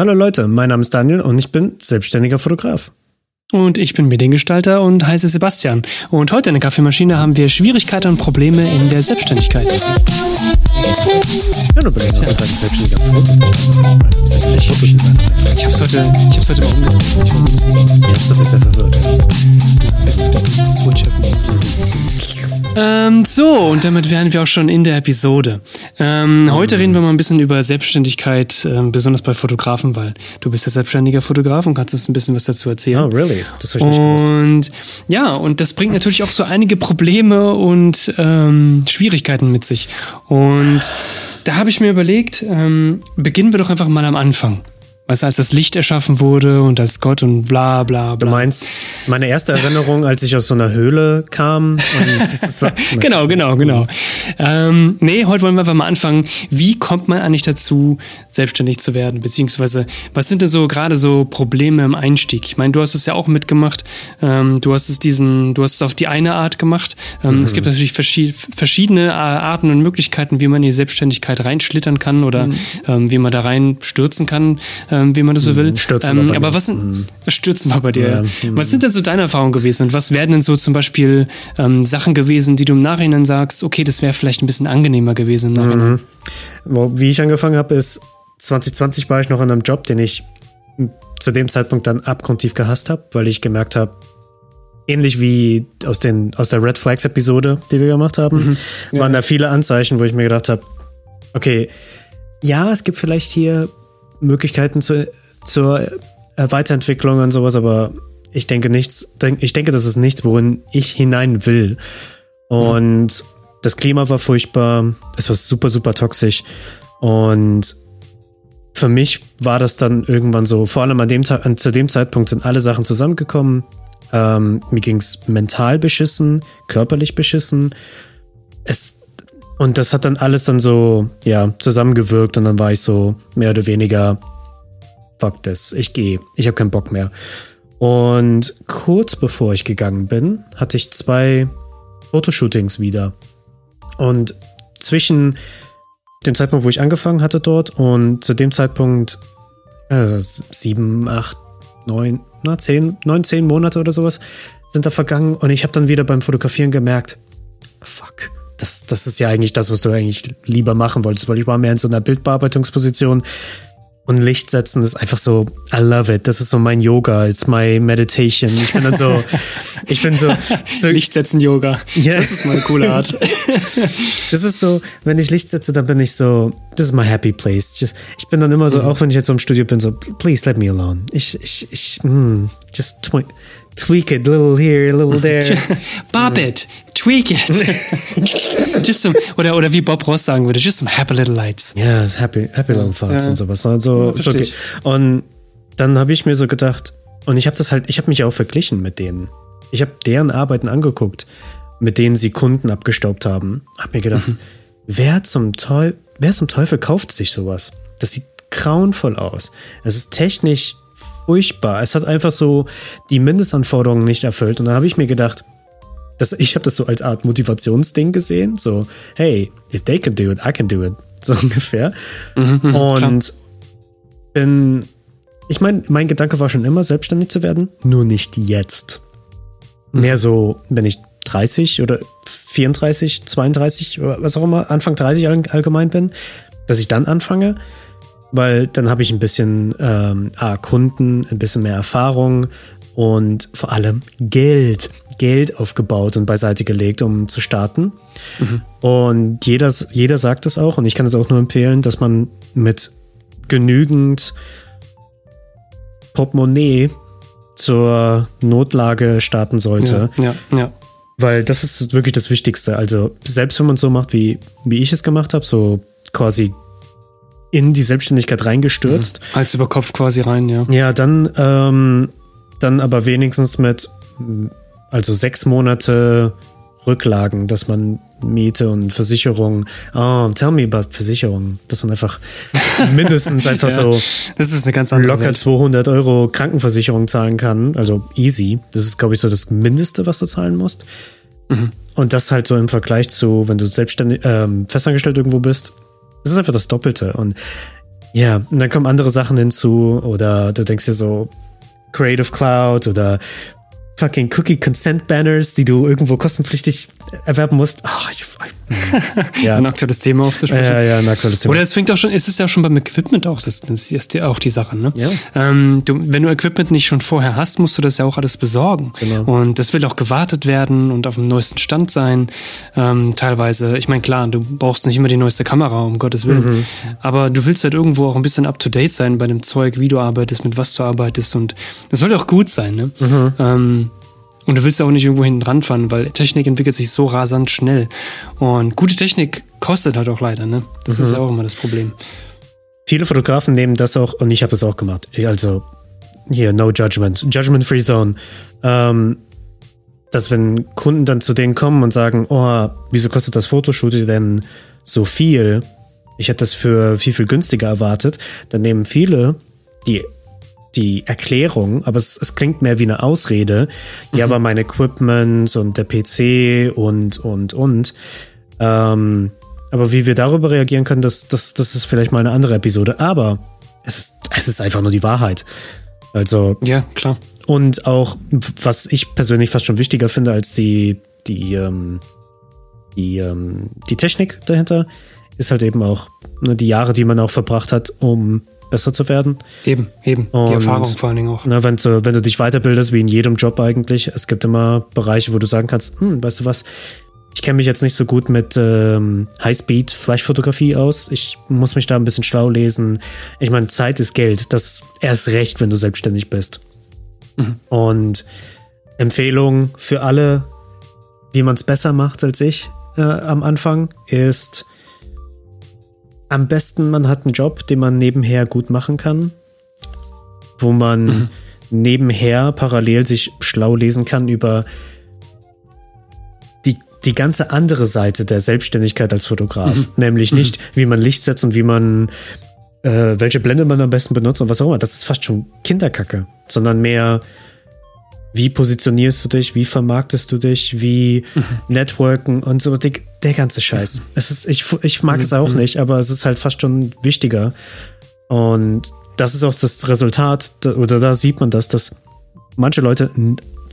Hallo Leute, mein Name ist Daniel und ich bin selbstständiger Fotograf. Und ich bin Mediengestalter und heiße Sebastian. Und heute in der Kaffeemaschine haben wir Schwierigkeiten und Probleme in der Selbstständigkeit. Ja, du bist ja. selbstständiger Fotograf. Ich, hab's heute, ich hab's heute mal umgedreht. Ich bisschen, Jetzt ein bisschen verwirrt. Bisschen, bisschen Switch. Ähm, so, und damit wären wir auch schon in der Episode. Ähm, heute reden wir mal ein bisschen über Selbstständigkeit, äh, besonders bei Fotografen, weil du bist ja selbstständiger Fotograf und kannst uns ein bisschen was dazu erzählen. Oh, really? Das habe ich nicht gewusst. Und ja, und das bringt natürlich auch so einige Probleme und ähm, Schwierigkeiten mit sich. Und da habe ich mir überlegt, ähm, beginnen wir doch einfach mal am Anfang. Weißt du, als das Licht erschaffen wurde und als Gott und bla bla bla. Du meinst, meine erste Erinnerung, als ich aus so einer Höhle kam. Genau, genau, genau. Ähm, nee, heute wollen wir einfach mal anfangen. Wie kommt man eigentlich dazu, selbstständig zu werden? Beziehungsweise, was sind denn so gerade so Probleme im Einstieg? Ich meine, du hast es ja auch mitgemacht. Ähm, du hast es diesen, du hast es auf die eine Art gemacht. Ähm, mhm. Es gibt natürlich verschied verschiedene Arten und Möglichkeiten, wie man in die Selbstständigkeit reinschlittern kann oder mhm. ähm, wie man da reinstürzen kann ähm, wie man das so will. Stürzen ähm, aber was sind, mhm. stürzen wir bei dir. Ja. Was sind denn so deine Erfahrungen gewesen und was werden denn so zum Beispiel ähm, Sachen gewesen, die du im Nachhinein sagst, okay, das wäre vielleicht ein bisschen angenehmer gewesen im Nachhinein? Mhm. Wie ich angefangen habe, ist 2020 war ich noch in einem Job, den ich zu dem Zeitpunkt dann abgrundtief gehasst habe, weil ich gemerkt habe, ähnlich wie aus, den, aus der Red Flags Episode, die wir gemacht haben, mhm. ja. waren da viele Anzeichen, wo ich mir gedacht habe, okay, ja, es gibt vielleicht hier Möglichkeiten zu, zur Weiterentwicklung und sowas, aber ich denke nichts, ich denke, das ist nichts, worin ich hinein will. Und das Klima war furchtbar, es war super, super toxisch. Und für mich war das dann irgendwann so, vor allem an dem an, zu dem Zeitpunkt sind alle Sachen zusammengekommen. Ähm, mir ging es mental beschissen, körperlich beschissen. Es und das hat dann alles dann so, ja, zusammengewirkt und dann war ich so mehr oder weniger, fuck das, ich gehe, ich habe keinen Bock mehr. Und kurz bevor ich gegangen bin, hatte ich zwei Fotoshootings wieder. Und zwischen dem Zeitpunkt, wo ich angefangen hatte dort und zu dem Zeitpunkt äh, sieben, acht, neun, na, zehn, neun, zehn Monate oder sowas sind da vergangen und ich habe dann wieder beim Fotografieren gemerkt, fuck, das, das ist ja eigentlich das, was du eigentlich lieber machen wolltest, weil ich war mehr in so einer Bildbearbeitungsposition und Licht setzen ist einfach so, I love it. Das ist so mein Yoga, it's my meditation. Ich bin dann so, ich bin so, so Lichtsetzen Yoga. Yeah. Das ist meine coole Art. das ist so, wenn ich Licht setze, dann bin ich so, this is my happy place. Just, ich bin dann immer so, mhm. auch wenn ich jetzt so im Studio bin, so, please let me alone. Ich, ich, ich, mm, just tweak it, little here, little there. Bob it, tweak it. just some, oder, oder wie Bob Ross sagen würde, just some happy little lights. Ja, happy, happy little thoughts ja. und sowas. Also, ja, okay. Und dann habe ich mir so gedacht, und ich habe das halt, ich habe mich auch verglichen mit denen. Ich habe deren Arbeiten angeguckt, mit denen sie Kunden abgestaubt haben. Hab mir gedacht, mhm. wer zum Teufel, wer zum Teufel kauft sich sowas? Das sieht grauenvoll aus. Es ist technisch furchtbar. Es hat einfach so die Mindestanforderungen nicht erfüllt. Und dann habe ich mir gedacht, das, ich habe das so als Art Motivationsding gesehen. So, hey, if they can do it, I can do it. So ungefähr. Mhm, mhm und klar. bin, ich meine, mein Gedanke war schon immer, selbstständig zu werden, nur nicht jetzt. Mhm. Mehr so, wenn ich 30 oder 34, 32, was auch immer, Anfang 30 allgemein bin, dass ich dann anfange weil dann habe ich ein bisschen ähm, A, Kunden, ein bisschen mehr Erfahrung und vor allem Geld, Geld aufgebaut und beiseite gelegt, um zu starten. Mhm. Und jeder, jeder sagt es auch und ich kann es auch nur empfehlen, dass man mit genügend Portemonnaie zur Notlage starten sollte. Ja, ja, ja. Weil das ist wirklich das Wichtigste. Also selbst wenn man es so macht, wie, wie ich es gemacht habe, so quasi in die Selbstständigkeit reingestürzt. Mhm. Hals über Kopf quasi rein, ja. Ja, dann, ähm, dann aber wenigstens mit, also sechs Monate Rücklagen, dass man Miete und Versicherung, oh, tell me about Versicherung, dass man einfach mindestens einfach ja, so das ist eine ganz andere locker Welt. 200 Euro Krankenversicherung zahlen kann, also easy. Das ist, glaube ich, so das Mindeste, was du zahlen musst. Mhm. Und das halt so im Vergleich zu, wenn du selbstständig, ähm, festangestellt irgendwo bist, es ist einfach das Doppelte. Und Ja, und dann kommen andere Sachen hinzu oder du denkst dir so Creative Cloud oder fucking Cookie Consent Banners, die du irgendwo kostenpflichtig erwerben musst. Oh, ich, ja. ein aktuelles Thema aufzusprechen. Ja, ja, ein aktuelles Thema. Oder es fängt auch schon, es ist ja schon beim Equipment auch, das, ist ja auch die Sache, ne? Ja. Ähm, du, wenn du Equipment nicht schon vorher hast, musst du das ja auch alles besorgen. Genau. Und das will auch gewartet werden und auf dem neuesten Stand sein. Ähm, teilweise, ich meine, klar, du brauchst nicht immer die neueste Kamera, um Gottes Willen. Mhm. Aber du willst halt irgendwo auch ein bisschen up to date sein bei dem Zeug, wie du arbeitest, mit was du arbeitest. Und das soll auch gut sein, ne? Mhm. Ähm, und du willst ja auch nicht irgendwo hinten dran fahren, weil Technik entwickelt sich so rasant schnell. Und gute Technik kostet halt auch leider, ne? Das ist ja auch immer das Problem. Viele Fotografen nehmen das auch, und ich habe das auch gemacht. Also, hier, no judgment, judgment-free zone. Ähm, dass wenn Kunden dann zu denen kommen und sagen, oh, wieso kostet das Fotoshooting denn so viel? Ich hätte das für viel, viel günstiger erwartet. Dann nehmen viele die, die Erklärung, aber es, es klingt mehr wie eine Ausrede. Ja, aber mein Equipment und der PC und, und, und. Ähm, aber wie wir darüber reagieren können, das, das, das ist vielleicht mal eine andere Episode. Aber es ist, es ist einfach nur die Wahrheit. Also, Ja, klar. und auch, was ich persönlich fast schon wichtiger finde als die, die, ähm, die, ähm, die Technik dahinter, ist halt eben auch ne, die Jahre, die man auch verbracht hat, um besser zu werden. Eben, eben. Und- die Erfahrung vor allen Dingen auch. Ne, wenn, du, wenn du dich weiterbildest, wie in jedem Job eigentlich, es gibt immer Bereiche, wo du sagen kannst, hm, weißt du was, ich kenne mich jetzt nicht so gut mit ähm, Highspeed-Fleischfotografie aus. Ich muss mich da ein bisschen schlau lesen. Ich meine, Zeit ist Geld. Das ist erst recht, wenn du selbstständig bist. Und Empfehlung für alle, wie man es besser macht als ich äh, am Anfang, ist am besten, man hat einen Job, den man nebenher gut machen kann, wo man nebenher parallel sich schlau lesen kann über die, die ganze andere Seite der Selbstständigkeit als Fotograf. Nämlich nicht, wie man Licht setzt und wie man, äh, welche Blende man am besten benutzt und was auch immer. Das ist fast schon Kinderkacke, sondern mehr, wie positionierst du dich, wie vermarktest du dich, wie networken und so, der, der ganze Scheiß. Es ist, ich, ich mag es auch nicht, aber es ist halt fast schon wichtiger. Und das ist auch das Resultat, oder da sieht man das, dass manche Leute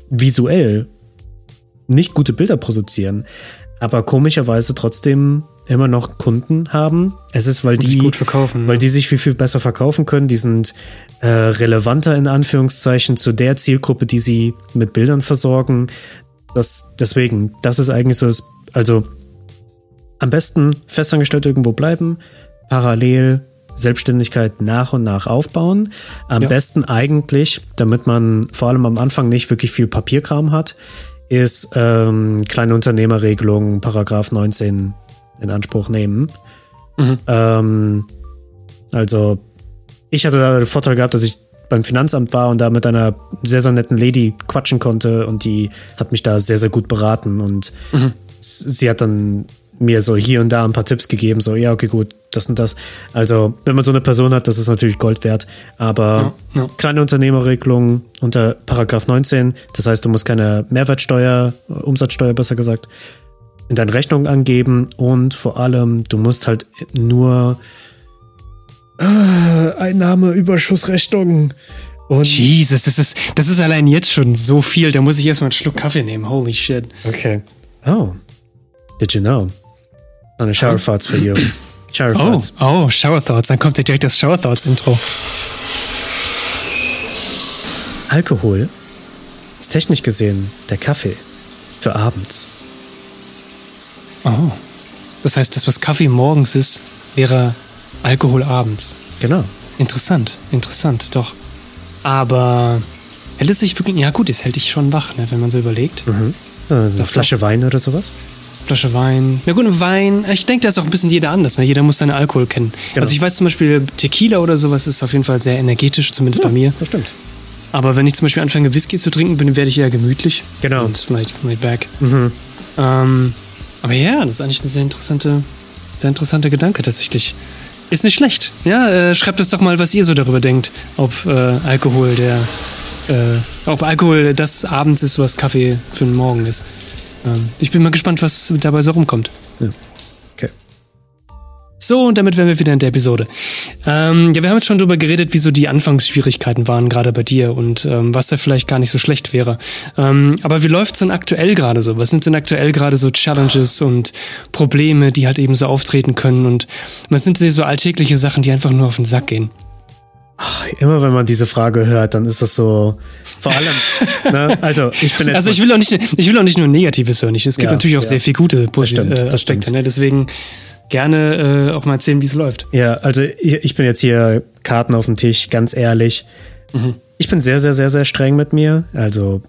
visuell nicht gute Bilder produzieren, aber komischerweise trotzdem immer noch Kunden haben. Es ist, weil Und sich die gut verkaufen, weil ja. die sich viel, viel besser verkaufen können. Die sind äh, relevanter in Anführungszeichen zu der Zielgruppe, die sie mit Bildern versorgen. Das, deswegen, das ist eigentlich so, das, also am besten festangestellt irgendwo bleiben, parallel Selbstständigkeit nach und nach aufbauen. Am Ja. besten eigentlich, damit man vor allem am Anfang nicht wirklich viel Papierkram hat, ist ähm, kleine Unternehmerregelung, Paragraph 19 in Anspruch nehmen. Ähm, also, ich hatte da den Vorteil gehabt, dass ich beim Finanzamt war und da mit einer sehr, sehr netten Lady quatschen konnte und die hat mich da sehr, sehr gut beraten und s- sie hat dann mir so hier und da ein paar Tipps gegeben, so, ja, okay, gut, das und das. Also, wenn man so eine Person hat, das ist natürlich Gold wert, aber Ja, ja. kleine Unternehmerregelung unter Paragraph 19, das heißt, du musst keine Mehrwertsteuer, äh, Umsatzsteuer besser gesagt, deine Rechnung angeben und vor allem, du musst halt nur äh, Einnahmeüberschussrechnung und Jesus, das ist, das ist allein jetzt schon so viel. Da muss ich erstmal einen Schluck Kaffee nehmen. Holy shit. okay. Oh, did you know? A shower thoughts for you. Shower Oh, thoughts. oh, Shower Thoughts. Dann kommt ja direkt das Shower Thoughts Intro. Alkohol ist technisch gesehen der Kaffee für abends. Oh. Das heißt, das, was Kaffee morgens ist, wäre Alkohol abends. Genau. Interessant, interessant, doch. Aber hält es sich wirklich. Ja, gut, es hält dich schon wach, ne, wenn man so überlegt. Äh, eine Das Flasche Wein oder sowas. Flasche Wein. Na gut, ein Wein. Ich denke, da ist auch ein bisschen jeder anders. Ne? Jeder muss seinen Alkohol kennen. Genau. Also ich weiß zum Beispiel, Tequila oder sowas ist auf jeden Fall sehr energetisch, zumindest bei mir. Das stimmt. Aber wenn ich zum Beispiel anfange, Whisky zu trinken, bin, werde ich eher gemütlich. Genau. Und laid, laid back. Ähm, aber ja, das ist eigentlich ein sehr interessante, sehr interessanter Gedanke tatsächlich. Ist nicht schlecht. Ja, äh, schreibt uns doch mal, was ihr so darüber denkt. Ob äh, Alkohol der, äh, ob Alkohol das abends ist, was Kaffee für den Morgen ist. Ähm, ich bin mal gespannt, was dabei so rumkommt. Ja. So, und damit wären wir wieder in der Episode. Ähm, ja, wir haben jetzt schon darüber geredet, wie so die Anfangsschwierigkeiten waren, gerade bei dir und ähm, was da vielleicht gar nicht so schlecht wäre. Ähm, aber wie läuft's denn aktuell gerade so? Was sind denn aktuell gerade so Challenges und Probleme, die halt eben so auftreten können? Und was sind so alltägliche Sachen, die einfach nur auf den Sack gehen? Immer wenn man diese Frage hört, dann ist das so. Vor allem, ne? also ich bin jetzt. Also ich will auch nicht, ich will auch nicht nur Negatives hören. Es gibt ja, natürlich auch ja. sehr viel gute das stimmt, äh, das Aspekte. Ne? Deswegen gerne äh, auch mal erzählen, wie es läuft. Ja, also ich, ich, bin jetzt hier Karten auf dem Tisch, ganz ehrlich. Mhm. Ich bin sehr, sehr, sehr, sehr streng mit mir. Also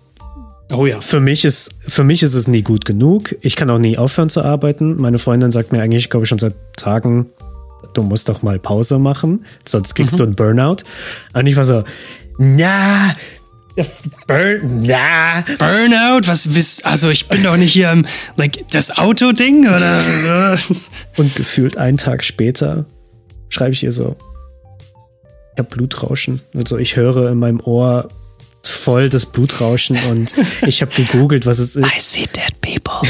Oh ja. Für mich ist, für mich ist es nie gut genug. Ich kann auch nie aufhören zu arbeiten. Meine Freundin sagt mir eigentlich, glaube ich, schon seit Tagen, du musst doch mal Pause machen, sonst kriegst mhm. du einen Burnout. Und ich war so, na, Burn, na. Burnout? Was wisst, also ich bin doch nicht hier im, like, das Auto-Ding oder was? Und gefühlt einen Tag später schreibe ich ihr so, ich habe Blutrauschen. Also ich höre in meinem Ohr voll das Blutrauschen und ich habe gegoogelt, was es ist. I see dead people.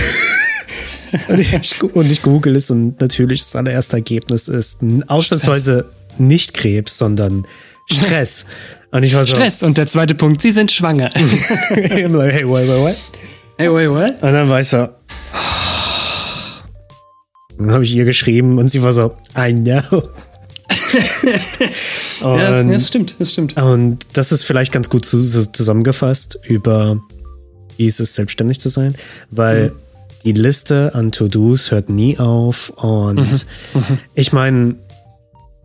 und, ich, und ich google es und natürlich das allererste Ergebnis ist ausnahmsweise nicht Krebs, sondern Stress. Und ich war so, Stress. Und der zweite Punkt, sie sind schwanger. hey, wait, wait, wait. Hey, wait, what? Und dann war ich so, dann habe ich ihr geschrieben und sie war so, I know. und, ja, das stimmt, das stimmt. Und das ist vielleicht ganz gut zusammengefasst über, wie ist es, selbstständig zu sein, weil mhm. die Liste an To-Dos hört nie auf und mhm. Mhm. ich meine,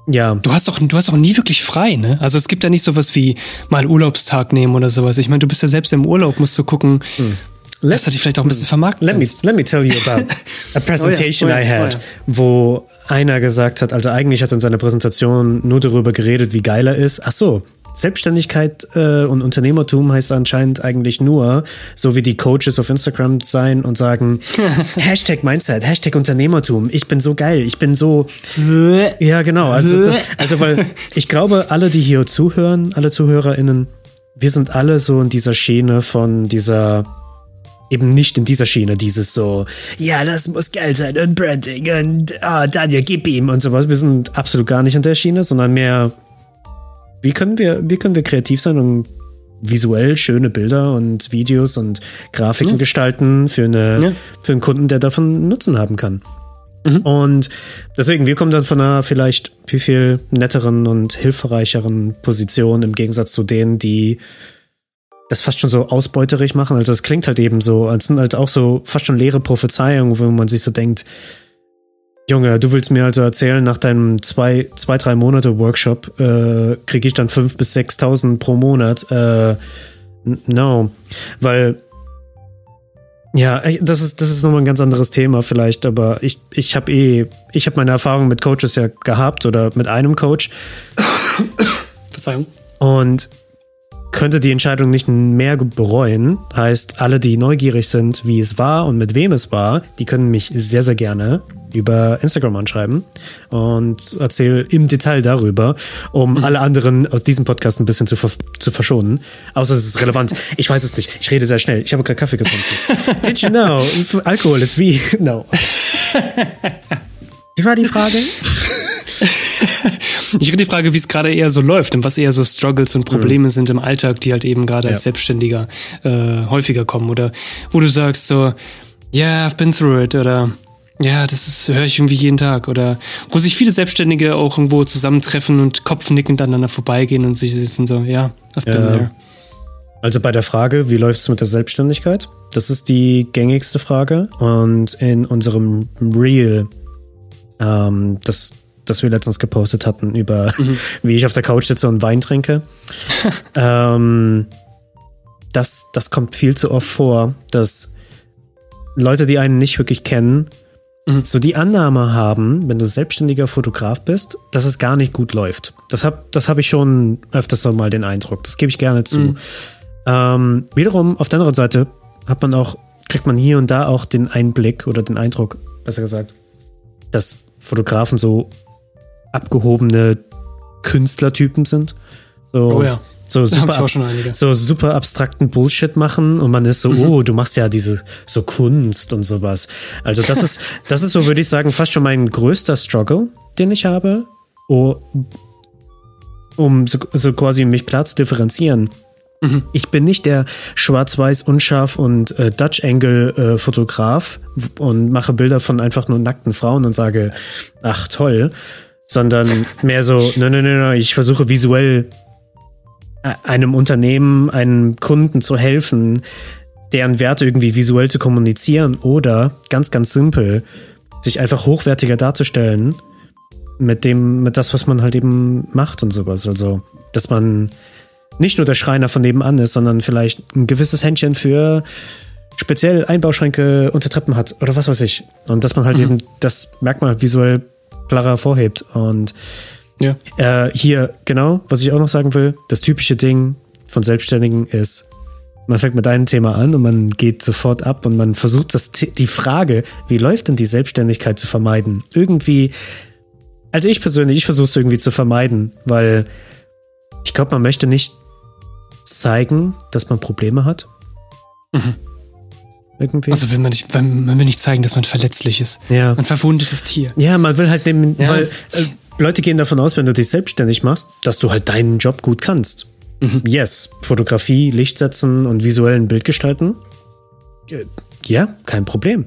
ja. Du hast doch, du hast auch nie wirklich frei, ne? Also es gibt ja nicht sowas wie mal Urlaubstag nehmen oder sowas. Ich meine, du bist ja selbst im Urlaub, musst du gucken, hm. Let, dass du dich vielleicht auch ein bisschen vermarkten let me, let me tell you about a presentation oh ja, oh ja, I had, oh ja. wo einer gesagt hat, also eigentlich hat er in seiner Präsentation nur darüber geredet, wie geil er ist. Ach so, Selbstständigkeit äh, und Unternehmertum heißt anscheinend eigentlich nur, so wie die Coaches auf Instagram sein und sagen, Hashtag Mindset, Hashtag Unternehmertum, ich bin so geil, ich bin so. ja, genau. Also, das, also, weil ich glaube, alle, die hier zuhören, alle ZuhörerInnen, wir sind alle so in dieser Schiene von dieser eben nicht in dieser Schiene, dieses so, ja, das muss geil sein und Branding und ah, Daniel, gib ihm und sowas. Wir sind absolut gar nicht in der Schiene, sondern mehr wie können wir, wie können wir kreativ sein und visuell schöne Bilder und Videos und Grafiken ja. gestalten für, eine, ja. für einen Kunden, der davon Nutzen haben kann. Mhm. Und deswegen, wir kommen dann von einer vielleicht viel, viel netteren und hilfreicheren Position im Gegensatz zu denen, die das fast schon so ausbeuterig machen. Also es klingt halt eben so, als sind halt auch so fast schon leere Prophezeiungen, wo man sich so denkt, Junge, du willst mir also erzählen, nach deinem zwei, zwei drei Monate Workshop äh, kriege ich dann fünf bis 6.000 pro Monat. Äh, no, weil ja, das ist das ist nochmal ein ganz anderes Thema vielleicht, aber ich ich habe eh ich habe meine Erfahrung mit Coaches ja gehabt oder mit einem Coach. Verzeihung. Und könnte die Entscheidung nicht mehr bereuen. Heißt, alle, die neugierig sind, wie es war und mit wem es war, die können mich sehr, sehr gerne über Instagram anschreiben und erzähle im Detail darüber, um mhm. alle anderen aus diesem Podcast ein bisschen zu, ver zu verschonen. Außer es ist relevant. Ich weiß es nicht. Ich rede sehr schnell. Ich habe gerade Kaffee getrunken. Did you know? Alkohol ist wie. No. Wie war die Frage? ich hätte die Frage, wie es gerade eher so läuft und was eher so Struggles und Probleme mhm. sind im Alltag, die halt eben gerade ja. als Selbstständiger äh, häufiger kommen. Oder wo du sagst so, yeah, I've been through it oder ja, das höre ich irgendwie jeden Tag. Oder wo sich viele Selbstständige auch irgendwo zusammentreffen und kopfnickend aneinander vorbeigehen und sich sitzen so, ja, I've been ja. there. Also bei der Frage, wie läuft es mit der Selbstständigkeit? Das ist die gängigste Frage. Und in unserem Reel, ähm, das das wir letztens gepostet hatten, über mhm. wie ich auf der Couch sitze und Wein trinke. ähm, das, das kommt viel zu oft vor, dass Leute, die einen nicht wirklich kennen, mhm. so die Annahme haben, wenn du selbstständiger Fotograf bist, dass es gar nicht gut läuft. Das habe das hab ich schon öfters mal den Eindruck. Das gebe ich gerne zu. Mhm. Ähm, wiederum, auf der anderen Seite hat man auch, kriegt man hier und da auch den Einblick oder den Eindruck, besser gesagt, dass Fotografen so abgehobene Künstlertypen sind. So, oh ja. So super, so super abstrakten Bullshit machen und man ist so, mhm. oh, du machst ja diese so Kunst und sowas. Also das ist, das ist so, würde ich sagen, fast schon mein größter Struggle. den ich habe, oh, um so, so quasi mich klar zu differenzieren. Mhm. Ich bin nicht der schwarz-weiß, unscharf und äh, Dutch-Angle-Fotograf äh, und mache Bilder von einfach nur nackten Frauen und sage, ach toll, sondern mehr so, nein, nein, nein, ich versuche visuell einem Unternehmen, einem Kunden zu helfen, deren Werte irgendwie visuell zu kommunizieren oder ganz, ganz simpel, sich einfach hochwertiger darzustellen mit dem, mit das, was man halt eben macht und sowas. Also, dass man nicht nur der Schreiner von nebenan ist, sondern vielleicht ein gewisses Händchen für speziell Einbauschränke unter Treppen hat oder was weiß ich. Und dass man halt mhm. eben das Merkmal visuell klarer hervorhebt. Und ja. äh, hier, genau, was ich auch noch sagen will, das typische Ding von Selbstständigen ist, man fängt mit einem Thema an und man geht sofort ab und man versucht das, die Frage, wie läuft denn die Selbstständigkeit zu vermeiden? Irgendwie, also ich persönlich, ich versuche es irgendwie zu vermeiden, weil ich glaube, man möchte nicht zeigen, dass man Probleme hat. Mhm. Irgendwie. Also wenn man nicht, wenn, man will nicht zeigen, dass man verletzlich ist. Ja. Man verwundet das Tier. Ja, man will halt nehmen, ja. weil äh, Leute gehen davon aus, wenn du dich selbstständig machst, dass du halt deinen Job gut kannst. Mhm. Yes, Fotografie, Licht setzen und visuellen Bild gestalten. Ja, kein Problem.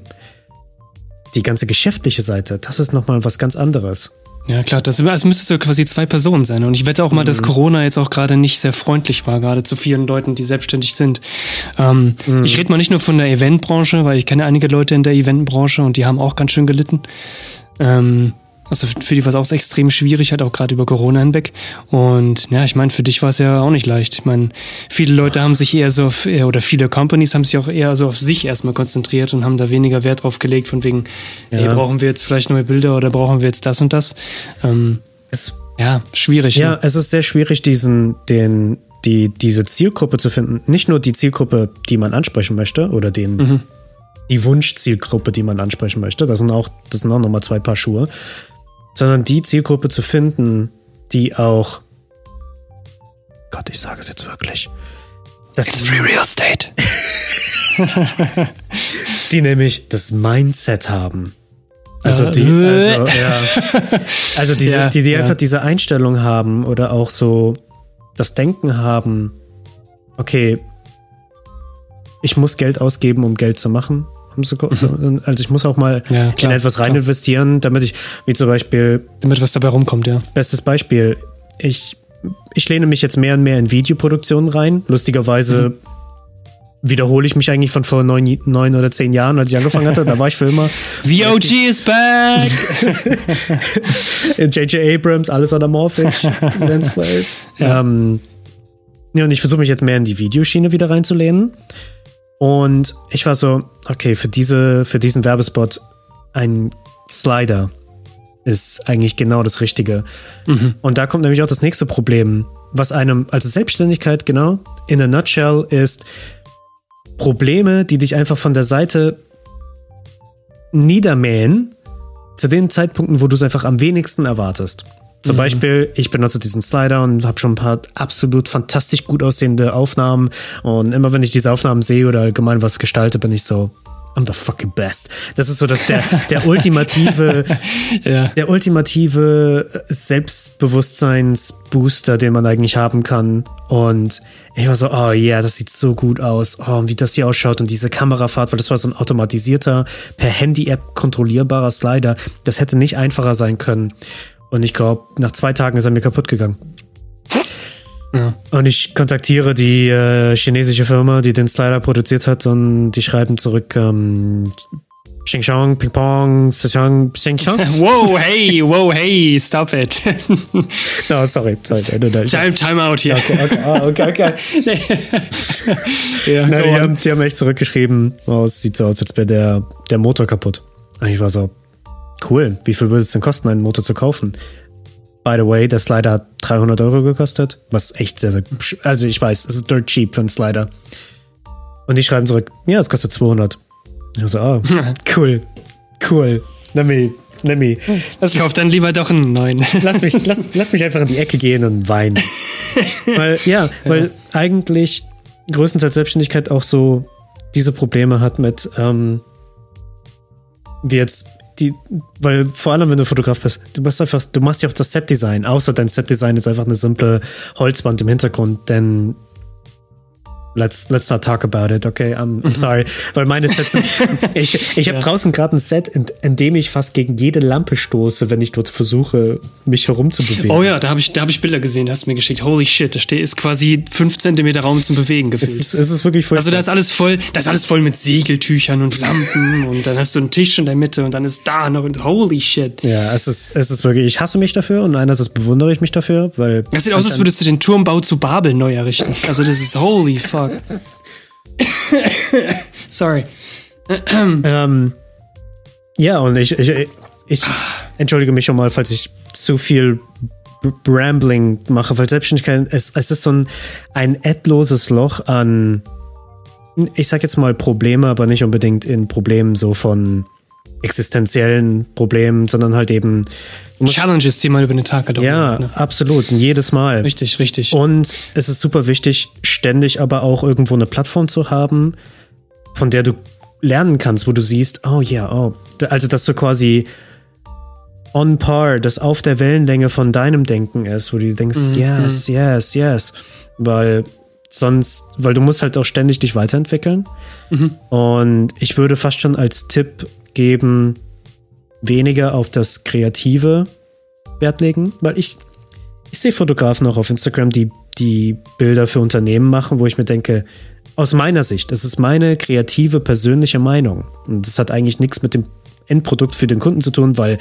Die ganze geschäftliche Seite, das ist nochmal was ganz anderes. Ja, klar, das, das müsste so quasi zwei Personen sein. Und ich wette auch mal, mhm. dass Corona jetzt auch gerade nicht sehr freundlich war, gerade zu vielen Leuten, die selbstständig sind. Ähm, mhm. Ich rede mal nicht nur von der Eventbranche, weil ich kenne einige Leute in der Eventbranche und die haben auch ganz schön gelitten. Ähm, also für die war es auch extrem schwierig, halt auch gerade über Corona hinweg. Und ja, ich meine, für dich war es ja auch nicht leicht. Ich meine, viele Leute haben sich eher so auf, oder viele Companies haben sich auch eher so auf sich erstmal konzentriert und haben da weniger Wert drauf gelegt, von wegen, ja. ey, brauchen wir jetzt vielleicht neue Bilder oder brauchen wir jetzt das und das. Ähm, es, ja, schwierig. Ja, ne? es ist sehr schwierig, diesen, den, die, diese Zielgruppe zu finden. Nicht nur die Zielgruppe, die man ansprechen möchte oder den, mhm. die Wunschzielgruppe, die man ansprechen möchte. Das sind auch, das sind auch nochmal zwei Paar Schuhe sondern die Zielgruppe zu finden, die auch Gott, ich sage es jetzt wirklich. Das It's free real estate. die nämlich das Mindset haben. Also die, also, ja. also diese, ja, die, die ja. einfach diese Einstellung haben oder auch so das Denken haben, okay, ich muss Geld ausgeben, um Geld zu machen. Mhm. Also ich muss auch mal ja, klar, in etwas rein klar. investieren, damit ich, wie zum Beispiel. Damit was dabei rumkommt, ja. Bestes Beispiel. Ich, ich lehne mich jetzt mehr und mehr in Videoproduktionen rein. Lustigerweise mhm. wiederhole ich mich eigentlich von vor neun, neun oder zehn Jahren, als ich angefangen hatte. Da war ich Filmer. VOG is back! J.J. Abrams, alles anamorphisch. ja. Ähm, ja, und ich versuche mich jetzt mehr in die Videoschiene wieder reinzulehnen. Und ich war so, okay, für, diese, für diesen Werbespot ein Slider ist eigentlich genau das Richtige. Mhm. Und da kommt nämlich auch das nächste Problem, was einem, also Selbstständigkeit, genau, in a nutshell ist Probleme, die dich einfach von der Seite niedermähen, zu den Zeitpunkten, wo du es einfach am wenigsten erwartest. Zum mhm. Beispiel, ich benutze diesen Slider und habe schon ein paar absolut fantastisch gut aussehende Aufnahmen. Und immer wenn ich diese Aufnahmen sehe oder allgemein was gestalte, bin ich so, I'm the fucking best. Das ist so dass der, der ultimative, ja. der ultimative Selbstbewusstseinsbooster, den man eigentlich haben kann. Und ich war so, oh yeah, das sieht so gut aus. Oh, wie das hier ausschaut und diese Kamerafahrt, weil das war so ein automatisierter, per Handy-App kontrollierbarer Slider. Das hätte nicht einfacher sein können. Und ich glaube, nach zwei Tagen ist er mir kaputt gegangen. Ja. Und ich kontaktiere die äh, chinesische Firma, die den Slider produziert hat, und die schreiben zurück, ähm, Xing Shang, Ping Pong, Xing Xing Shang. Wow, hey, wow, hey, stop it. no, sorry, sorry. Time, time out hier. Okay, okay, oh, okay, okay. ja, Nein, die, haben, die haben echt zurückgeschrieben, oh, es sieht so aus, als wäre der, der Motor kaputt. Und ich war so, Cool. Wie viel würde es denn kosten, einen Motor zu kaufen? By the way, der Slider hat 300 Euro gekostet, was echt sehr, sehr, also ich weiß, es ist dirt cheap für einen Slider. Und die schreiben zurück, ja, es kostet 200. Ich so, oh, cool, cool. Let me, let me. Lass ich kauf dann lieber doch einen neuen. lass mich, lass, lass mich einfach in die Ecke gehen und weinen. weil, ja, weil eigentlich größtenteils Selbstständigkeit auch so diese Probleme hat mit, ähm, wie jetzt die, weil vor allem, wenn du Fotograf bist, du machst einfach, du machst ja auch das Setdesign, außer dein Setdesign ist einfach eine simple Holzwand im Hintergrund, denn let's, let's not talk about it, okay? I'm, I'm sorry. Weil meine Sets ich, ich habe ja. draußen gerade ein Set, in, in, dem ich fast gegen jede Lampe stoße, wenn ich dort versuche, mich herumzubewegen. Oh ja, da habe ich, hab ich Bilder gesehen, hast du mir geschickt. Holy shit, da steht, ist quasi fünf Zentimeter Raum zum Bewegen gefühlt. Es ist, es ist wirklich voll. Also da ist alles voll, da ist alles voll mit Segeltüchern und Lampen und dann hast du einen Tisch in der Mitte und dann ist da noch und holy shit. Ja, es ist, es ist wirklich, ich hasse mich dafür und einerseits bewundere ich mich dafür, weil. Das sieht aus, als würdest du den Turmbau zu Babel neu errichten. Also das ist holy fuck. Sorry. ähm, ja, und ich, ich, ich entschuldige mich schon mal, falls ich zu viel Rambling mache, weil Selbstständigkeit, es, es ist so ein, ein endloses Loch an, ich sag jetzt mal Probleme, aber nicht unbedingt in Problemen so von existenziellen Problemen, sondern halt eben Challenges, die man über den Tag hat. Ja, ne? absolut. jedes Mal. Richtig, richtig. Und es ist super wichtig, ständig aber auch irgendwo eine Plattform zu haben, von der du lernen kannst, wo du siehst, oh ja, yeah, oh. Also, dass du quasi on par, das auf der Wellenlänge von deinem Denken ist, wo du denkst, mhm. yes, mhm. yes, yes. Weil sonst, weil du musst halt auch ständig dich weiterentwickeln. Mhm. Und ich würde fast schon als Tipp geben, weniger auf das Kreative Wert legen, weil ich, ich sehe Fotografen auch auf Instagram, die, die Bilder für Unternehmen machen, wo ich mir denke, aus meiner Sicht, das ist meine kreative, persönliche Meinung. Und das hat eigentlich nichts mit dem Endprodukt für den Kunden zu tun, weil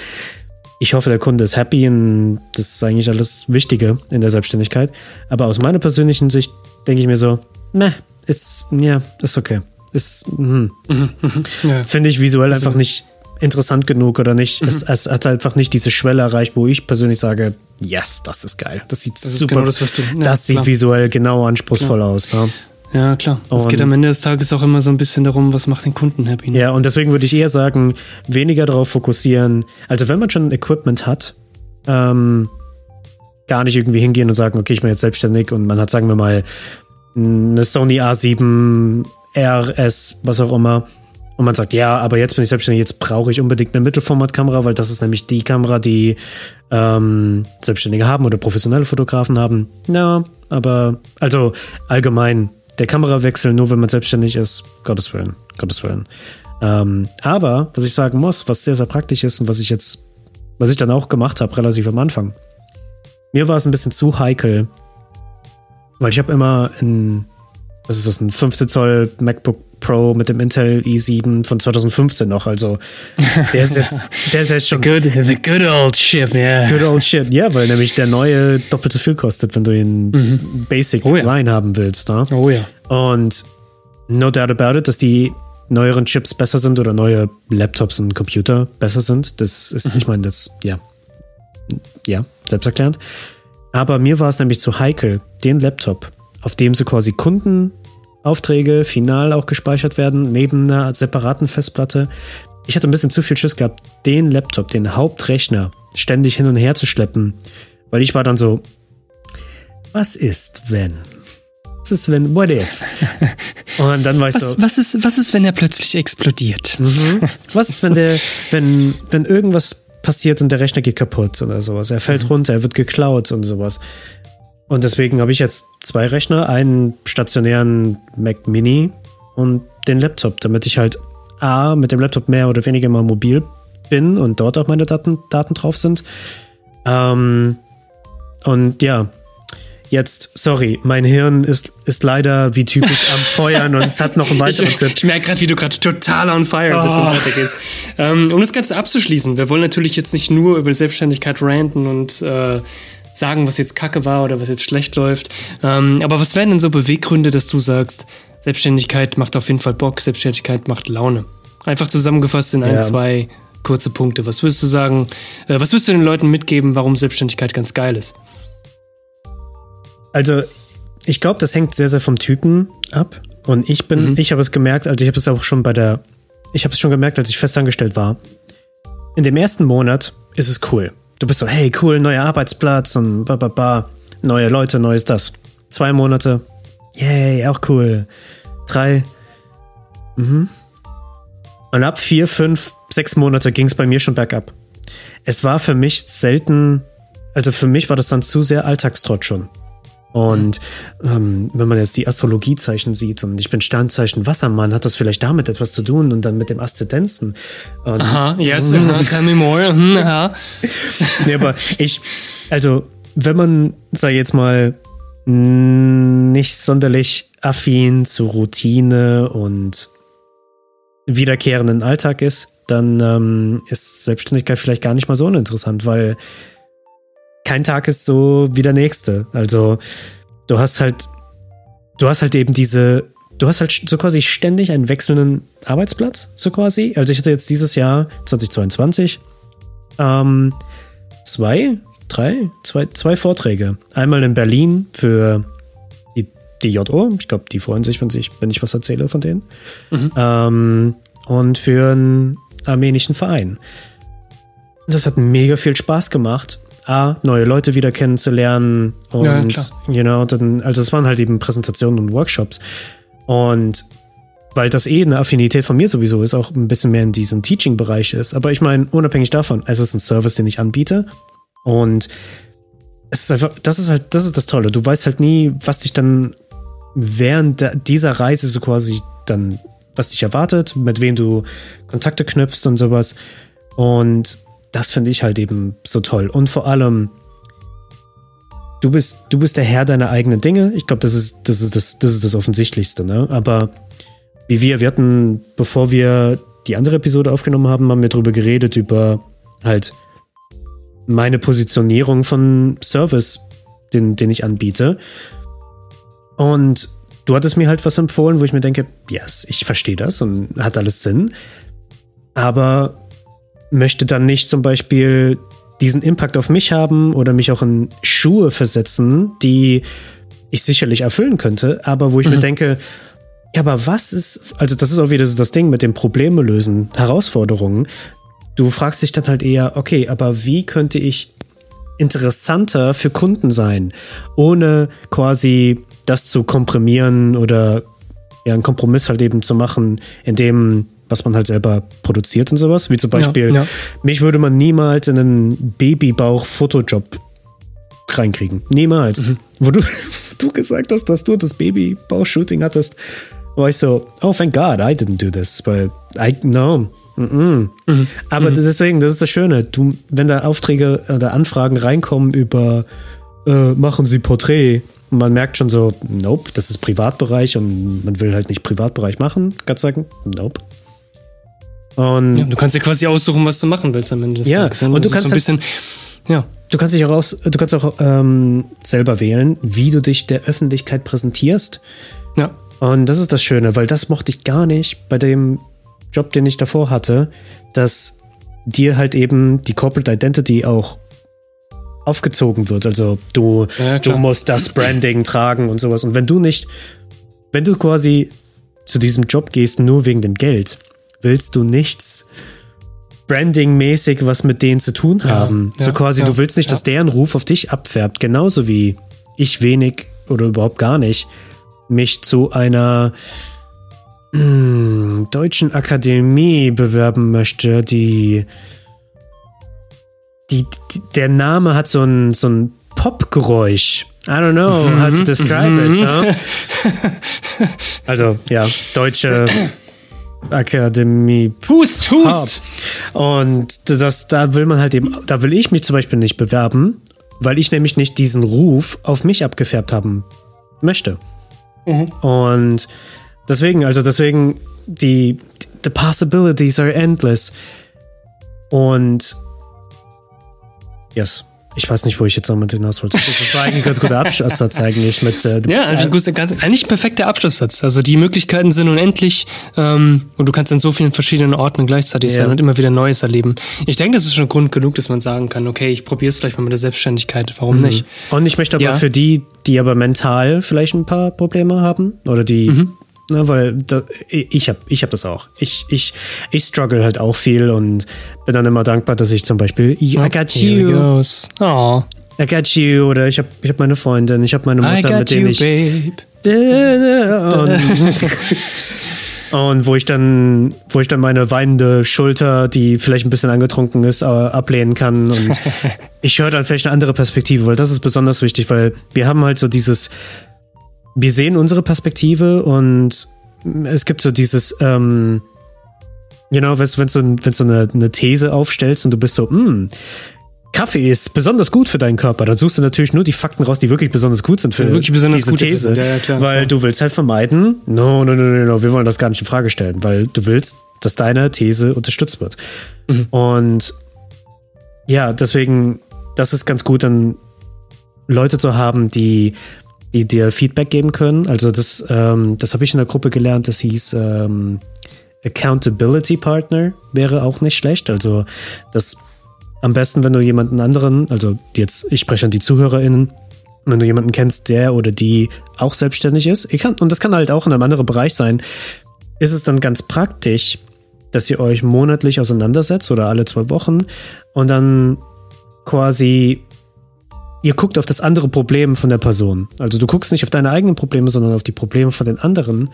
ich hoffe, der Kunde ist happy und das ist eigentlich alles Wichtige in der Selbstständigkeit. Aber aus meiner persönlichen Sicht denke ich mir so, meh, ist, ja, ist okay. Ist, hm. Mhm, ja. finde ich visuell also, einfach nicht interessant genug oder nicht. Mhm. Es, es, hat einfach nicht diese Schwelle erreicht, wo ich persönlich sage, yes, das ist geil. Das sieht das super. Genau das, du, ja, das sieht visuell genau anspruchsvoll klar. aus. Ja. Ja, klar. Es geht am Ende des Tages auch immer so ein bisschen darum, was macht den Kunden happy. Ne? Ja, und deswegen würde ich eher sagen, weniger darauf fokussieren. Also wenn man schon Equipment hat, ähm, gar nicht irgendwie hingehen und sagen, okay, ich bin jetzt selbstständig und man hat, sagen wir mal, eine Sony A7 RS, was auch immer und man sagt, ja, aber jetzt bin ich selbstständig, jetzt brauche ich unbedingt eine Mittelformatkamera, weil das ist nämlich die Kamera, die ähm, Selbstständige haben oder professionelle Fotografen haben. Ja, aber also allgemein, der Kamerawechsel, nur wenn man selbstständig ist, Gottes Willen, Gottes Willen. Ähm, aber, was ich sagen muss, was sehr, sehr praktisch ist und was ich jetzt, was ich dann auch gemacht habe, relativ am Anfang, mir war es ein bisschen zu heikel, weil ich habe immer in, was ist das, ein 15 Zoll MacBook Pro mit dem Intel i7 von 2015 noch. Also der ist jetzt, der ist jetzt schon. The good, the good old shit, yeah. Good old shit, ja, weil nämlich der neue doppelt so viel kostet, wenn du ihn mhm. Basic oh, ja. Line haben willst. Ne? Oh ja. Und no doubt about it, dass die neueren Chips besser sind oder neue Laptops und Computer besser sind. Das ist, mhm. ich meine, das, ja, ja, selbsterklärend. Aber mir war es nämlich zu heikel, den Laptop, auf dem so quasi Kunden Aufträge final auch gespeichert werden, neben einer separaten Festplatte. Ich hatte ein bisschen zu viel Schiss gehabt, den Laptop, den Hauptrechner, ständig hin und her zu schleppen, weil ich war dann so, was ist, wenn? Was ist, wenn, what if? Und dann war ich was, so. Was ist, was ist, wenn er plötzlich explodiert? Mhm. Was ist, wenn der, wenn, wenn irgendwas passiert und der Rechner geht kaputt oder sowas? Er fällt mhm. runter, er wird geklaut und sowas. Und deswegen habe ich jetzt zwei Rechner, einen stationären Mac Mini und den Laptop, damit ich halt A, mit dem Laptop mehr oder weniger mal mobil bin und dort auch meine Daten, Daten drauf sind. Ähm, und ja, jetzt, sorry, mein Hirn ist, ist leider wie typisch am Feuern und es hat noch ein weiteres Ich, ich merke gerade, wie du gerade total on fire bist oh. und fertig ist. Ähm, um das Ganze abzuschließen, wir wollen natürlich jetzt nicht nur über Selbstständigkeit ranten und äh, sagen, was jetzt kacke war oder was jetzt schlecht läuft. Ähm, aber was wären denn so Beweggründe, dass du sagst, Selbstständigkeit macht auf jeden Fall Bock, Selbstständigkeit macht Laune? Einfach zusammengefasst in ein, ja. zwei kurze Punkte. Was würdest du sagen, äh, was würdest du den Leuten mitgeben, warum Selbstständigkeit ganz geil ist? Also, ich glaube, das hängt sehr, sehr vom Typen ab. Und ich bin, mhm. ich habe es gemerkt, also ich habe es auch schon bei der, ich habe es schon gemerkt, als ich festangestellt war. In dem ersten Monat ist es cool du bist so, hey, cool, neuer Arbeitsplatz und ba, ba, ba, neue Leute, neues das. Zwei Monate, yay, auch cool. Drei, mhm. Und ab vier, fünf, sechs Monate ging es bei mir schon bergab. Es war für mich selten, also für mich war das dann zu sehr Alltagstrott schon. Und ähm, wenn man jetzt die Astrologiezeichen sieht und ich bin Sternzeichen Wassermann, hat das vielleicht damit etwas zu tun und dann mit dem Aszendenzen. Und, aha, yes, uh, tell me more. Hm, aha. nee, aber ich, also wenn man, sag ich jetzt mal, nicht sonderlich affin zu Routine und wiederkehrenden Alltag ist, dann ähm, ist Selbstständigkeit vielleicht gar nicht mal so uninteressant, weil kein Tag ist so wie der nächste. Also du hast halt, du hast halt eben diese, du hast halt so quasi ständig einen wechselnden Arbeitsplatz, so quasi. Also ich hatte jetzt dieses Jahr 2022 ähm, zwei, drei, zwei, zwei Vorträge. Einmal in Berlin für die, JO. Ich glaube, die freuen sich, wenn, sich, wenn ich was erzähle von denen. Mhm. Ähm, und für einen armenischen Verein. Das hat mega viel Spaß gemacht. A, neue Leute wieder kennenzulernen und, ja, you know, dann, also es waren halt eben Präsentationen und Workshops. Und weil das eh eine Affinität von mir sowieso ist, auch ein bisschen mehr in diesem Teaching-Bereich ist. Aber ich meine, unabhängig davon, es ist ein Service, den ich anbiete. Und es ist einfach, das ist halt, das ist das Tolle. Du weißt halt nie, was dich dann während dieser Reise so quasi dann, was dich erwartet, mit wem du Kontakte knüpfst und sowas. Und das finde ich halt eben so toll. Und vor allem, du bist, du bist der Herr deiner eigenen Dinge. Ich glaube, das ist, das ist das, das ist das Offensichtlichste, ne? Aber wie wir, wir hatten, bevor wir die andere Episode aufgenommen haben, haben wir darüber geredet, über halt meine Positionierung von Service, den, den ich anbiete. Und du hattest mir halt was empfohlen, wo ich mir denke, yes, ich verstehe das und hat alles Sinn. Aber möchte dann nicht zum Beispiel diesen Impact auf mich haben oder mich auch in Schuhe versetzen, die ich sicherlich erfüllen könnte, aber wo ich mhm. mir denke, ja, aber was ist, also das ist auch wieder so das Ding mit dem Probleme lösen, Herausforderungen. Du fragst dich dann halt eher, okay, aber wie könnte ich interessanter für Kunden sein, ohne quasi das zu komprimieren oder ja, einen Kompromiss halt eben zu machen, in dem was man halt selber produziert und sowas. Wie zum Beispiel, ja, ja. mich würde man niemals in einen Babybauch-Fotojob reinkriegen. Niemals. Mhm. Wo du, du gesagt hast, dass du das Babybauch-Shooting hattest, war ich so, oh, thank God, I didn't do this. Weil, I, no. Mm -mm. Mhm. Aber mhm. deswegen, das ist das Schöne. Du, wenn da Aufträge oder Anfragen reinkommen über, äh, machen Sie Porträt, und man merkt schon so, nope, das ist Privatbereich und man will halt nicht Privatbereich machen, Gott sagen, nope. Und ja, du kannst dir quasi aussuchen, was du machen willst am Ende des ja, Tages. Ja, und du kannst so ein bisschen, halt, ja. Du kannst dich auch aus, du kannst auch ähm, selber wählen, wie du dich der Öffentlichkeit präsentierst. Ja. Und das ist das Schöne, weil das mochte ich gar nicht bei dem Job, den ich davor hatte, dass dir halt eben die Corporate Identity auch aufgezogen wird. Also du, ja, du musst das Branding tragen und sowas. Und wenn du nicht, wenn du quasi zu diesem Job gehst nur wegen dem Geld, willst du nichts Branding-mäßig was mit denen zu tun haben. Ja, so quasi, ja, du willst nicht, dass deren Ruf auf dich abfärbt. Genauso wie ich wenig oder überhaupt gar nicht mich zu einer hm, deutschen Akademie bewerben möchte, die, die, die der Name hat so ein, so ein Popgeräusch. I don't know how to describe it. Huh? also, ja, deutsche Akademie. Hust, Hust! Und das, da will man halt eben, da will ich mich zum Beispiel nicht bewerben, weil ich nämlich nicht diesen Ruf auf mich abgefärbt haben möchte. Mhm. Und deswegen, also deswegen, die, the possibilities are endless. Und yes ich weiß nicht, wo ich jetzt noch mit hinaus wollte. Das war eigentlich ein ganz guter Abschlusssatz eigentlich mit. Äh, ja, also äh, ganz, eigentlich ein perfekter Abschlusssatz. Also die Möglichkeiten sind unendlich ähm, und du kannst an so vielen verschiedenen Orten gleichzeitig ja. sein und immer wieder Neues erleben. Ich denke, das ist schon Grund genug, dass man sagen kann, okay, ich probiere es vielleicht mal mit der Selbstständigkeit. Warum mhm. nicht? Und ich möchte aber ja. für die, die aber mental vielleicht ein paar Probleme haben oder die mhm. Ne, weil da, ich habe ich hab das auch. Ich, ich, ich struggle halt auch viel und bin dann immer dankbar, dass ich zum Beispiel I oh, got you. Oh. I got you oder ich habe ich hab meine Freundin, ich habe meine Mutter, mit denen ich. Babe. Und, Und wo ich dann, wo ich dann meine weinende Schulter, die vielleicht ein bisschen angetrunken ist, äh, ablehnen kann. Und ich höre dann vielleicht eine andere Perspektive, weil das ist besonders wichtig, weil wir haben halt so dieses, wir sehen unsere Perspektive und es gibt so dieses, ähm, Genau, wenn, wenn, du, wenn du eine, eine These aufstellst und du bist so, hm, Kaffee ist besonders gut für deinen Körper, dann suchst du natürlich nur die Fakten raus, die wirklich besonders gut sind für wirklich besonders diese These. Ja, ja, klar, weil klar. du willst halt vermeiden, no, no, no, no, no, wir wollen das gar nicht in Frage stellen, weil du willst, dass deine These unterstützt wird. Mhm. Und ja, deswegen, das ist ganz gut, dann Leute zu haben, die, die dir Feedback geben können. Also das, ähm, das habe ich in der Gruppe gelernt, das hieß ähm, Accountability Partner wäre auch nicht schlecht. Also das am besten, wenn du jemanden anderen, also jetzt, ich spreche an die ZuhörerInnen, wenn du jemanden kennst, der oder die auch selbstständig ist, kann, und das kann halt auch in einem anderen Bereich sein, ist es dann ganz praktisch, dass ihr euch monatlich auseinandersetzt oder alle zwei Wochen und dann quasi ihr guckt auf das andere Problem von der Person. Also du guckst nicht auf deine eigenen Probleme, sondern auf die Probleme von den anderen,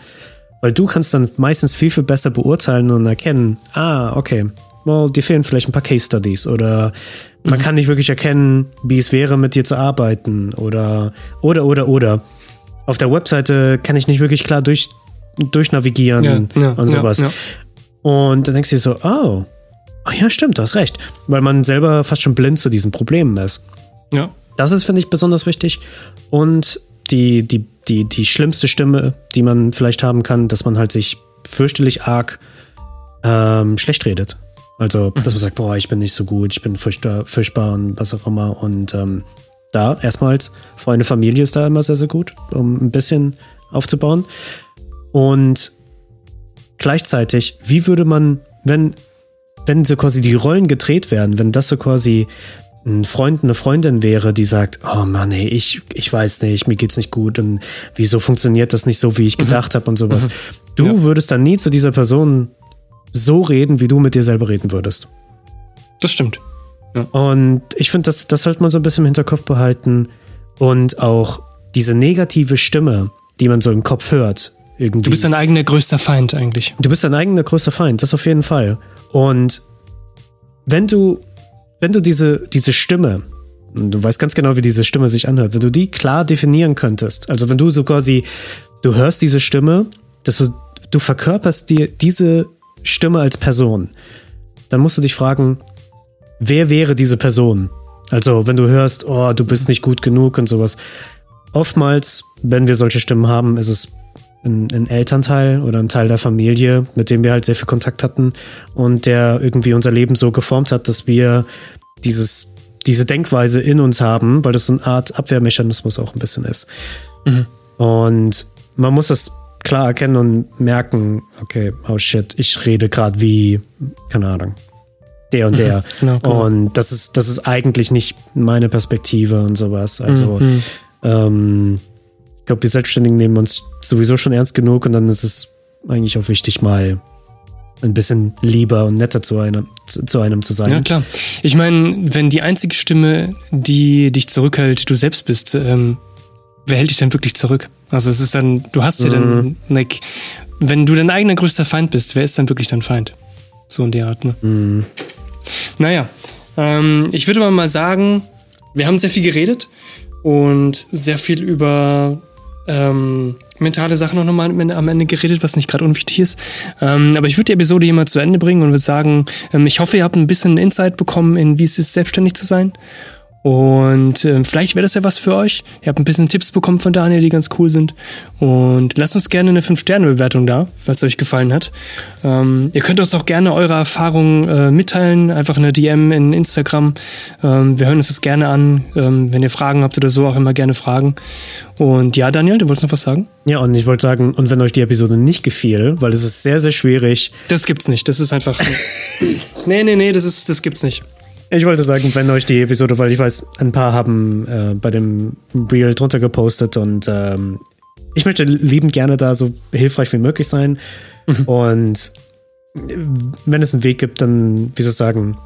weil du kannst dann meistens viel, viel besser beurteilen und erkennen, ah, okay, well, dir fehlen vielleicht ein paar Case Studies oder man mhm. kann nicht wirklich erkennen, wie es wäre, mit dir zu arbeiten oder, oder, oder, oder. Auf der Webseite kann ich nicht wirklich klar durch, durchnavigieren ja, ja, und sowas. Ja, und dann denkst du dir so, oh, oh, ja, stimmt, du hast recht. Weil man selber fast schon blind zu diesen Problemen ist. Ja. Das ist, finde ich, besonders wichtig. Und die, die, die, die schlimmste Stimme, die man vielleicht haben kann, dass man halt sich fürchterlich arg ähm, schlecht redet. Also, dass man sagt, boah, ich bin nicht so gut, ich bin furchtbar, furchtbar und was auch immer. Und ähm, da erstmals, Freunde, Familie ist da immer sehr, sehr gut, um ein bisschen aufzubauen. Und gleichzeitig, wie würde man, wenn, wenn so quasi die Rollen gedreht werden, wenn das so quasi ein Freund, eine Freundin wäre, die sagt, oh Mann, ey, ich, ich weiß nicht, mir geht's nicht gut und wieso funktioniert das nicht so, wie ich mhm. gedacht mhm. habe und sowas. Mhm. Du ja. würdest dann nie zu dieser Person so reden, wie du mit dir selber reden würdest. Das stimmt. Ja. Und ich finde, das, das sollte man so ein bisschen im Hinterkopf behalten. Und auch diese negative Stimme, die man so im Kopf hört. Irgendwie. Du bist dein eigener größter Feind eigentlich. Du bist dein eigener größter Feind, das auf jeden Fall. Und wenn du, wenn du diese, diese Stimme, du weißt ganz genau, wie diese Stimme sich anhört, wenn du die klar definieren könntest, also wenn du so quasi, du hörst diese Stimme, dass du, du verkörperst dir diese Stimme als Person, dann musst du dich fragen, wer wäre diese Person? Also, wenn du hörst, oh, du bist nicht gut genug und sowas. Oftmals, wenn wir solche Stimmen haben, ist es ein, ein, Elternteil oder ein Teil der Familie, mit dem wir halt sehr viel Kontakt hatten und der irgendwie unser Leben so geformt hat, dass wir dieses, diese Denkweise in uns haben, weil das so eine Art Abwehrmechanismus auch ein bisschen ist. Mhm. Und man muss das klar erkennen und merken, okay, oh shit, ich rede gerade wie, keine Ahnung, der und der. Mhm, genau, genau. Und das ist, das ist eigentlich nicht meine Perspektive und sowas. Also, mhm. ähm, glaube, wir Selbstständigen nehmen uns sowieso schon ernst genug und dann ist es eigentlich auch wichtig, mal ein bisschen lieber und netter zu einem, zu, einem zu sein. Ja, klar. Ich meine, wenn die einzige Stimme, die dich zurückhält, du selbst bist, ähm, wer hält dich denn wirklich zurück? Also es ist dann, du hast ja dann, mhm. like, wenn du dein eigener größter Feind bist, wer ist dann wirklich dein Feind? So in der Art, ne? Mhm. Naja, ähm, ich würde mal sagen, wir haben sehr viel geredet und sehr viel über ähm, mentale Sachen noch nochmal am Ende geredet, was nicht gerade unwichtig ist. Ähm, aber ich würde die Episode hier mal zu Ende bringen und würde sagen, ähm, ich hoffe, ihr habt ein bisschen Insight bekommen in, wie es ist, selbstständig zu sein. Und äh, vielleicht wäre das ja was für euch. Ihr habt ein bisschen Tipps bekommen von Daniel, die ganz cool sind. Und lasst uns gerne eine 5-Sterne-Bewertung da, falls es euch gefallen hat. Ähm, ihr könnt uns auch gerne eure Erfahrungen äh, mitteilen, einfach eine DM in Instagram. Ähm, wir hören uns das gerne an. Ähm, wenn ihr Fragen habt oder so, auch immer gerne fragen. Und ja, Daniel, du wolltest noch was sagen? Ja, und ich wollte sagen, und wenn euch die Episode nicht gefiel, weil es ist sehr, sehr schwierig. Das gibt's nicht. Das ist einfach. nee, nee, nee, das, ist, das gibt's nicht. Ich wollte sagen, wenn euch die Episode, weil ich weiß, ein paar haben äh, bei dem Reel drunter gepostet und ähm, ich möchte liebend gerne da so hilfreich wie möglich sein. Mhm. Und wenn es einen Weg gibt, dann, wie soll ich sagen,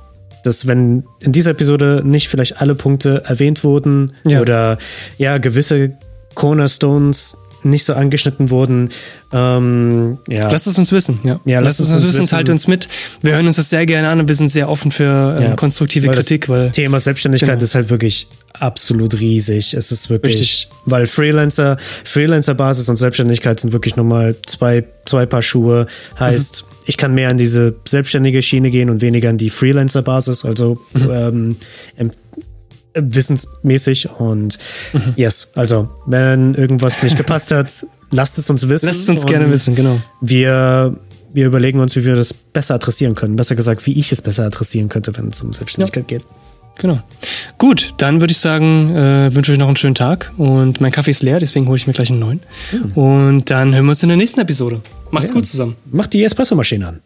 dass wenn in dieser Episode nicht vielleicht alle Punkte erwähnt wurden ja. oder ja, gewisse Cornerstones nicht so angeschnitten wurden. Ähm, ja. Lasst es uns wissen, ja. Ja, lasst es uns wissen, wissen, teilt uns mit. Wir hören uns das sehr gerne an und wir sind sehr offen für ähm, Ja, konstruktive weil Kritik, weil Thema Selbstständigkeit Genau. ist halt wirklich absolut riesig. Es ist wirklich, Richtig. weil Freelancer, Freelancer-Basis und Selbstständigkeit sind wirklich nochmal zwei, zwei Paar Schuhe. Heißt, Mhm. ich kann mehr in diese selbstständige Schiene gehen und weniger in die Freelancer-Basis, also Mhm. ähm, ähm, äh, wissensmäßig und Mhm. yes, also wenn irgendwas nicht gepasst hat, lasst es uns wissen. lasst es uns gerne wissen, genau. Wir, wir überlegen uns, wie wir das besser adressieren können. Besser gesagt, wie ich es besser adressieren könnte, wenn es um Selbstständigkeit geht. Genau. Gut, dann würde ich sagen, äh, wünsche euch noch einen schönen Tag und mein Kaffee ist leer, deswegen hole ich mir gleich einen neuen. Und dann hören wir uns in der nächsten Episode. Macht's Ja. gut zusammen. Mach die Espressomaschine an.